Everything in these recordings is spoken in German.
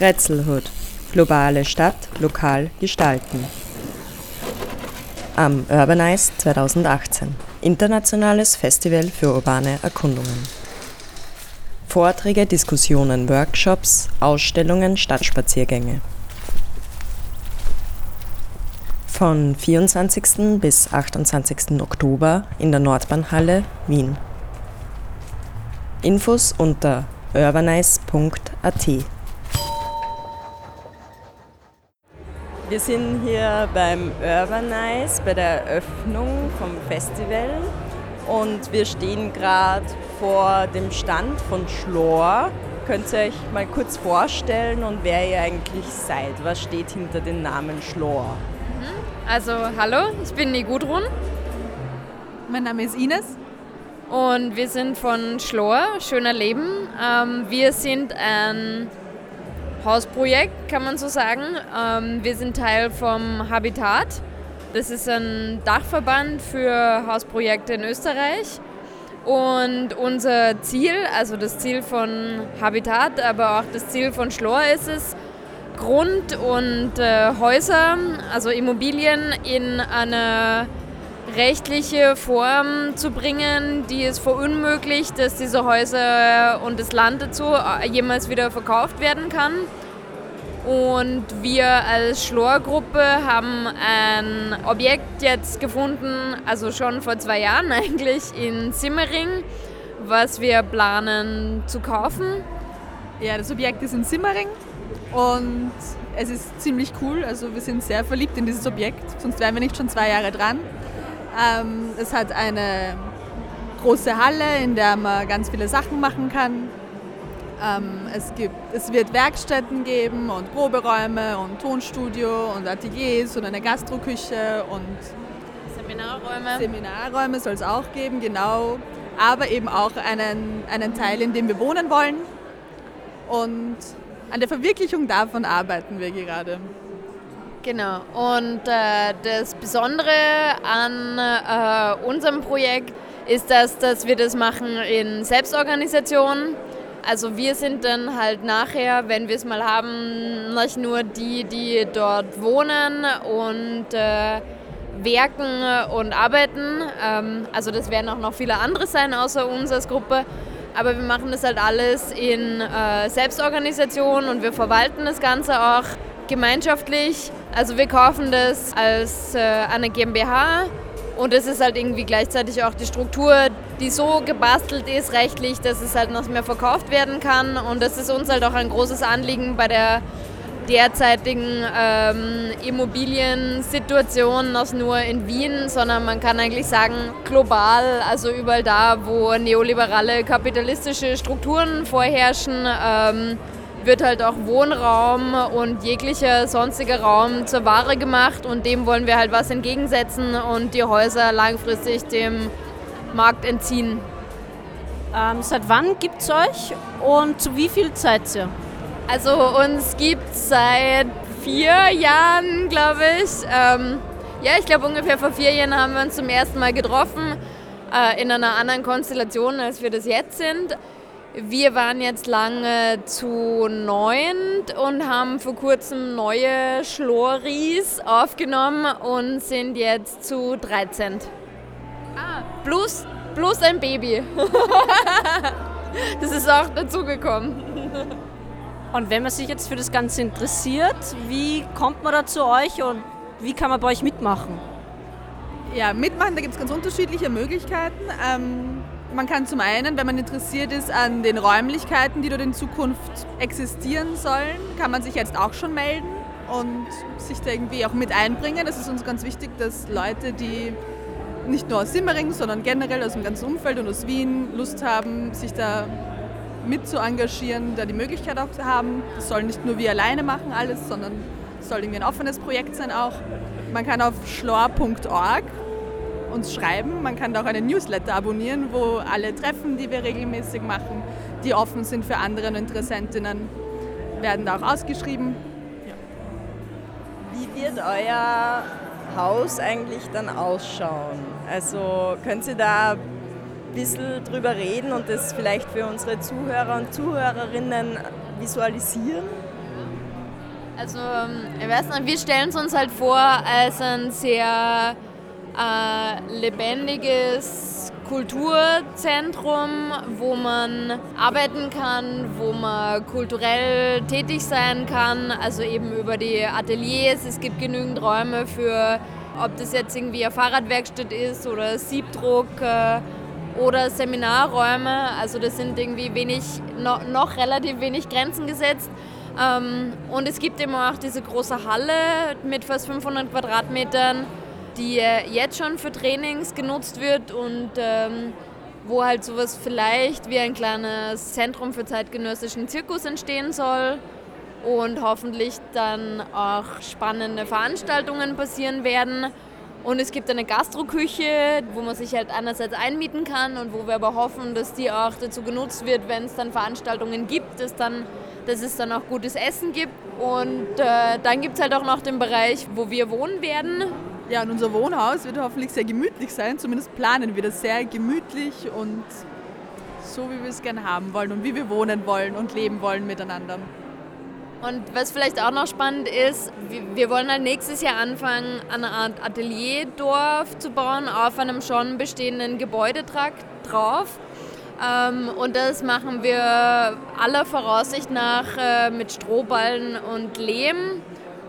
Grätzelhood. Globale Stadt lokal gestalten. Am Urbanize 2018. Internationales Festival für urbane Erkundungen. Vorträge, Diskussionen, Workshops, Ausstellungen, Stadtspaziergänge. Von 24. bis 28. Oktober in der Nordbahnhalle Wien. Infos unter urbanize.at. Wir sind hier beim Urbanize bei der Eröffnung vom Festival und wir stehen gerade vor dem Stand von Schlor. Könnt ihr euch mal kurz vorstellen und wer ihr eigentlich seid? Was steht hinter dem Namen Schlor? Mhm. Also hallo, ich bin die Gudrun. Mein Name ist Ines. Und wir sind von Schlor, Schöner Leben. Ähm, wir sind ein Hausprojekt, kann man so sagen. Ähm, wir sind Teil vom Habitat. Das ist ein Dachverband für Hausprojekte in Österreich. Und unser Ziel, also das Ziel von Habitat, aber auch das Ziel von Schlor ist es, Grund und äh, Häuser, also Immobilien in eine rechtliche Form zu bringen, die es verunmöglicht, dass diese Häuser und das Land dazu äh, jemals wieder verkauft werden kann. Und wir als Schlor-Gruppe haben ein Objekt jetzt gefunden, also schon vor zwei Jahren eigentlich, in Simmering, was wir planen zu kaufen. Ja, das Objekt ist in Simmering und es ist ziemlich cool. Also wir sind sehr verliebt in dieses Objekt, sonst wären wir nicht schon zwei Jahre dran. Ähm, es hat eine große Halle, in der man ganz viele Sachen machen kann. Ähm, es, gibt, es wird Werkstätten geben und Proberäume und Tonstudio und Ateliers und eine Gastroküche und Seminarräume. Seminarräume soll es auch geben, genau. Aber eben auch einen, einen Teil, in dem wir wohnen wollen. Und an der Verwirklichung davon arbeiten wir gerade. Genau. Und äh, das Besondere an äh, unserem Projekt ist, dass, dass wir das machen in Selbstorganisation. Also wir sind dann halt nachher, wenn wir es mal haben, nicht nur die, die dort wohnen und äh, werken und arbeiten. Ähm, also das werden auch noch viele andere sein außer uns als Gruppe. Aber wir machen das halt alles in äh, Selbstorganisation und wir verwalten das Ganze auch gemeinschaftlich. Also wir kaufen das als äh, eine GmbH und es ist halt irgendwie gleichzeitig auch die Struktur, die so gebastelt ist rechtlich, dass es halt nicht mehr verkauft werden kann. Und das ist uns halt auch ein großes Anliegen bei der derzeitigen ähm, Immobiliensituation, nicht nur in Wien, sondern man kann eigentlich sagen global, also überall da, wo neoliberale kapitalistische Strukturen vorherrschen. Ähm, wird halt auch Wohnraum und jeglicher sonstiger Raum zur Ware gemacht und dem wollen wir halt was entgegensetzen und die Häuser langfristig dem Markt entziehen. Ähm, seit wann gibt es euch und zu wie viel Zeit ihr? Also uns gibt es seit vier Jahren, glaube ich. Ähm, ja, ich glaube ungefähr vor vier Jahren haben wir uns zum ersten Mal getroffen, äh, in einer anderen Konstellation, als wir das jetzt sind. Wir waren jetzt lange zu neunt und haben vor kurzem neue Schloris aufgenommen und sind jetzt zu 13. Ah, plus, plus ein Baby. das ist auch dazugekommen. Und wenn man sich jetzt für das Ganze interessiert, wie kommt man da zu euch und wie kann man bei euch mitmachen? Ja, mitmachen, da gibt es ganz unterschiedliche Möglichkeiten. Ähm man kann zum einen, wenn man interessiert ist an den Räumlichkeiten, die dort in Zukunft existieren sollen, kann man sich jetzt auch schon melden und sich da irgendwie auch mit einbringen. Das ist uns ganz wichtig, dass Leute, die nicht nur aus Simmering, sondern generell aus dem ganzen Umfeld und aus Wien Lust haben, sich da mit zu engagieren, da die Möglichkeit auch zu haben. Das sollen nicht nur wir alleine machen alles, sondern es soll irgendwie ein offenes Projekt sein auch. Man kann auf schlor.org uns schreiben. Man kann auch einen Newsletter abonnieren, wo alle Treffen, die wir regelmäßig machen, die offen sind für andere Interessentinnen, werden da auch ausgeschrieben. Ja. Wie wird euer Haus eigentlich dann ausschauen? Also können Sie da ein bisschen drüber reden und das vielleicht für unsere Zuhörer und Zuhörerinnen visualisieren? Also, ähm, ich weiß nicht, wir stellen es uns halt vor als ein sehr äh, lebendiges Kulturzentrum, wo man arbeiten kann, wo man kulturell tätig sein kann, also eben über die Ateliers. Es gibt genügend Räume für, ob das jetzt irgendwie eine Fahrradwerkstatt ist oder Siebdruck äh, oder Seminarräume. Also das sind irgendwie wenig, noch, noch relativ wenig Grenzen gesetzt. Ähm, und es gibt eben auch diese große Halle mit fast 500 Quadratmetern, die jetzt schon für Trainings genutzt wird und ähm, wo halt sowas vielleicht wie ein kleines Zentrum für zeitgenössischen Zirkus entstehen soll und hoffentlich dann auch spannende Veranstaltungen passieren werden. Und es gibt eine Gastroküche, wo man sich halt einerseits einmieten kann und wo wir aber hoffen, dass die auch dazu genutzt wird, wenn es dann Veranstaltungen gibt, dass, dann, dass es dann auch gutes Essen gibt. Und äh, dann gibt es halt auch noch den Bereich, wo wir wohnen werden. Ja, und unser Wohnhaus wird hoffentlich sehr gemütlich sein. Zumindest planen wir das sehr gemütlich und so, wie wir es gerne haben wollen und wie wir wohnen wollen und leben wollen miteinander. Und was vielleicht auch noch spannend ist, wir wollen halt nächstes Jahr anfangen, eine Art Atelierdorf zu bauen auf einem schon bestehenden Gebäudetrakt drauf. Ähm, und das machen wir aller Voraussicht nach äh, mit Strohballen und Lehm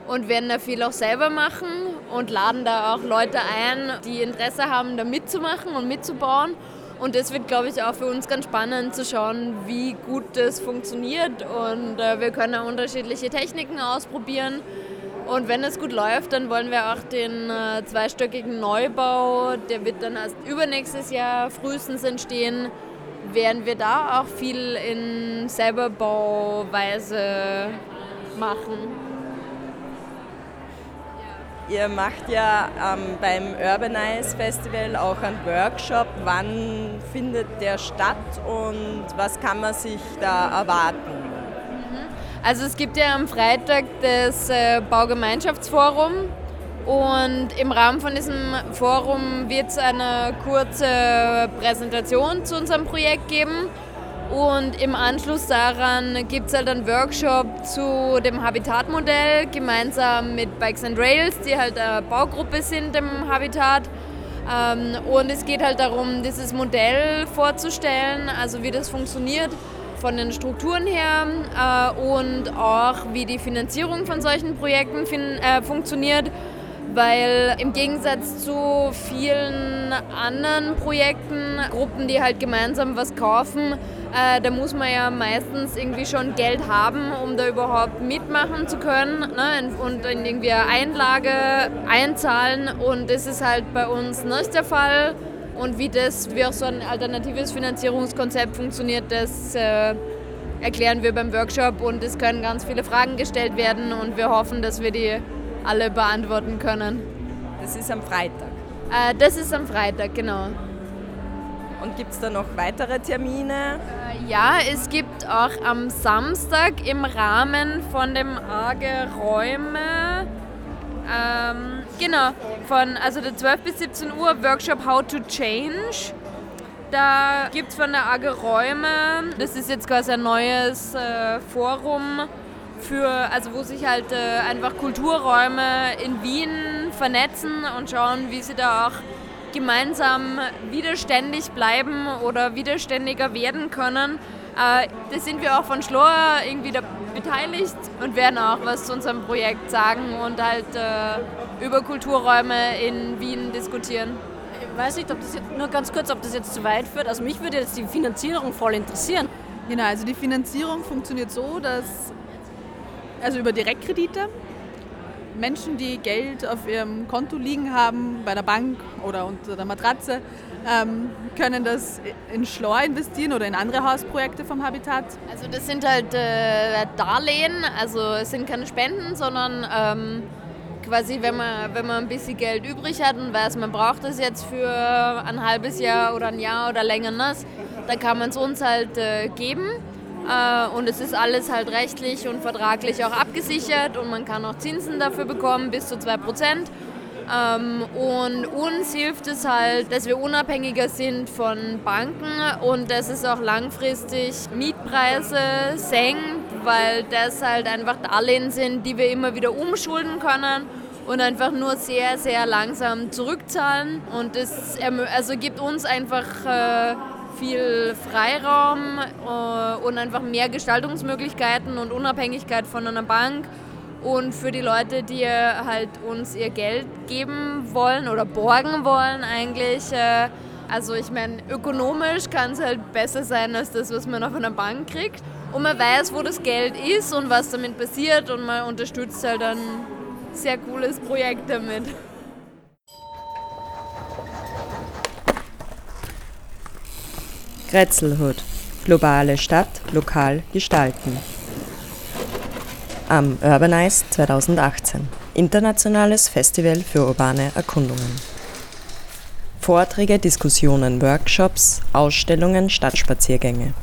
und werden da viel auch selber machen und laden da auch Leute ein, die Interesse haben, da mitzumachen und mitzubauen. Und das wird, glaube ich, auch für uns ganz spannend zu schauen, wie gut das funktioniert. Und äh, wir können auch unterschiedliche Techniken ausprobieren. Und wenn es gut läuft, dann wollen wir auch den äh, zweistöckigen Neubau, der wird dann erst übernächstes Jahr frühestens entstehen, werden wir da auch viel in Selberbauweise machen. Ihr macht ja ähm, beim Urbanize Festival auch einen Workshop. Wann findet der statt und was kann man sich da erwarten? Mhm. Also es gibt ja am Freitag das äh, Baugemeinschaftsforum und im Rahmen von diesem Forum wird es eine kurze Präsentation zu unserem Projekt geben und im Anschluss daran gibt es halt einen Workshop zu dem Habitatmodell gemeinsam mit Bikes and Rails, die halt eine Baugruppe sind im Habitat. Ähm, und es geht halt darum, dieses Modell vorzustellen, also wie das funktioniert von den Strukturen her äh, und auch wie die Finanzierung von solchen Projekten äh, funktioniert weil im Gegensatz zu vielen anderen Projekten, Gruppen, die halt gemeinsam was kaufen, äh, da muss man ja meistens irgendwie schon Geld haben, um da überhaupt mitmachen zu können ne? und in irgendwie eine Einlage einzahlen und das ist halt bei uns nicht der Fall. Und wie das, wie auch so ein alternatives Finanzierungskonzept funktioniert, das äh, erklären wir beim Workshop und es können ganz viele Fragen gestellt werden und wir hoffen, dass wir die alle beantworten können. Das ist am Freitag. Äh, das ist am Freitag, genau. Und gibt es da noch weitere Termine? Äh, ja, es gibt auch am Samstag im Rahmen von dem AGE Räume, ähm, genau, von also der 12 bis 17 Uhr Workshop How to Change. Da gibt es von der AGE Räume, das ist jetzt quasi ein neues äh, Forum, für, also wo sich halt äh, einfach Kulturräume in Wien vernetzen und schauen, wie sie da auch gemeinsam widerständig bleiben oder widerständiger werden können. Äh, da sind wir auch von Schlor irgendwie da beteiligt und werden auch was zu unserem Projekt sagen und halt äh, über Kulturräume in Wien diskutieren. Ich weiß nicht, ob das jetzt, nur ganz kurz, ob das jetzt zu weit führt. Also mich würde jetzt die Finanzierung voll interessieren. Genau, also die Finanzierung funktioniert so, dass also über Direktkredite. Menschen, die Geld auf ihrem Konto liegen haben, bei der Bank oder unter der Matratze, ähm, können das in Schlor investieren oder in andere Hausprojekte vom Habitat. Also das sind halt äh, Darlehen, also es sind keine Spenden, sondern ähm, quasi, wenn man, wenn man ein bisschen Geld übrig hat und weiß, man braucht das jetzt für ein halbes Jahr oder ein Jahr oder länger, dann kann man es uns halt äh, geben und es ist alles halt rechtlich und vertraglich auch abgesichert und man kann auch Zinsen dafür bekommen, bis zu 2%. Ähm, und uns hilft es halt, dass wir unabhängiger sind von Banken und dass es auch langfristig Mietpreise senkt, weil das halt einfach Darlehen sind, die wir immer wieder umschulden können und einfach nur sehr, sehr langsam zurückzahlen. Und es also gibt uns einfach äh, viel Freiraum äh, und einfach mehr Gestaltungsmöglichkeiten und Unabhängigkeit von einer Bank. Und für die Leute, die halt uns ihr Geld geben wollen oder borgen wollen eigentlich, äh, also ich meine, ökonomisch kann es halt besser sein als das, was man auf einer Bank kriegt. Und man weiß, wo das Geld ist und was damit passiert und man unterstützt halt ein sehr cooles Projekt damit. Grätzelhut. Globale Stadt lokal gestalten. Am Urbanize 2018. Internationales Festival für urbane Erkundungen. Vorträge, Diskussionen, Workshops, Ausstellungen, Stadtspaziergänge.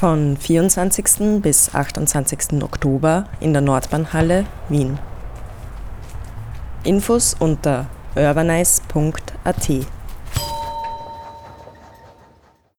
Von 24. bis 28. Oktober in der Nordbahnhalle Wien. Infos unter urbanize.at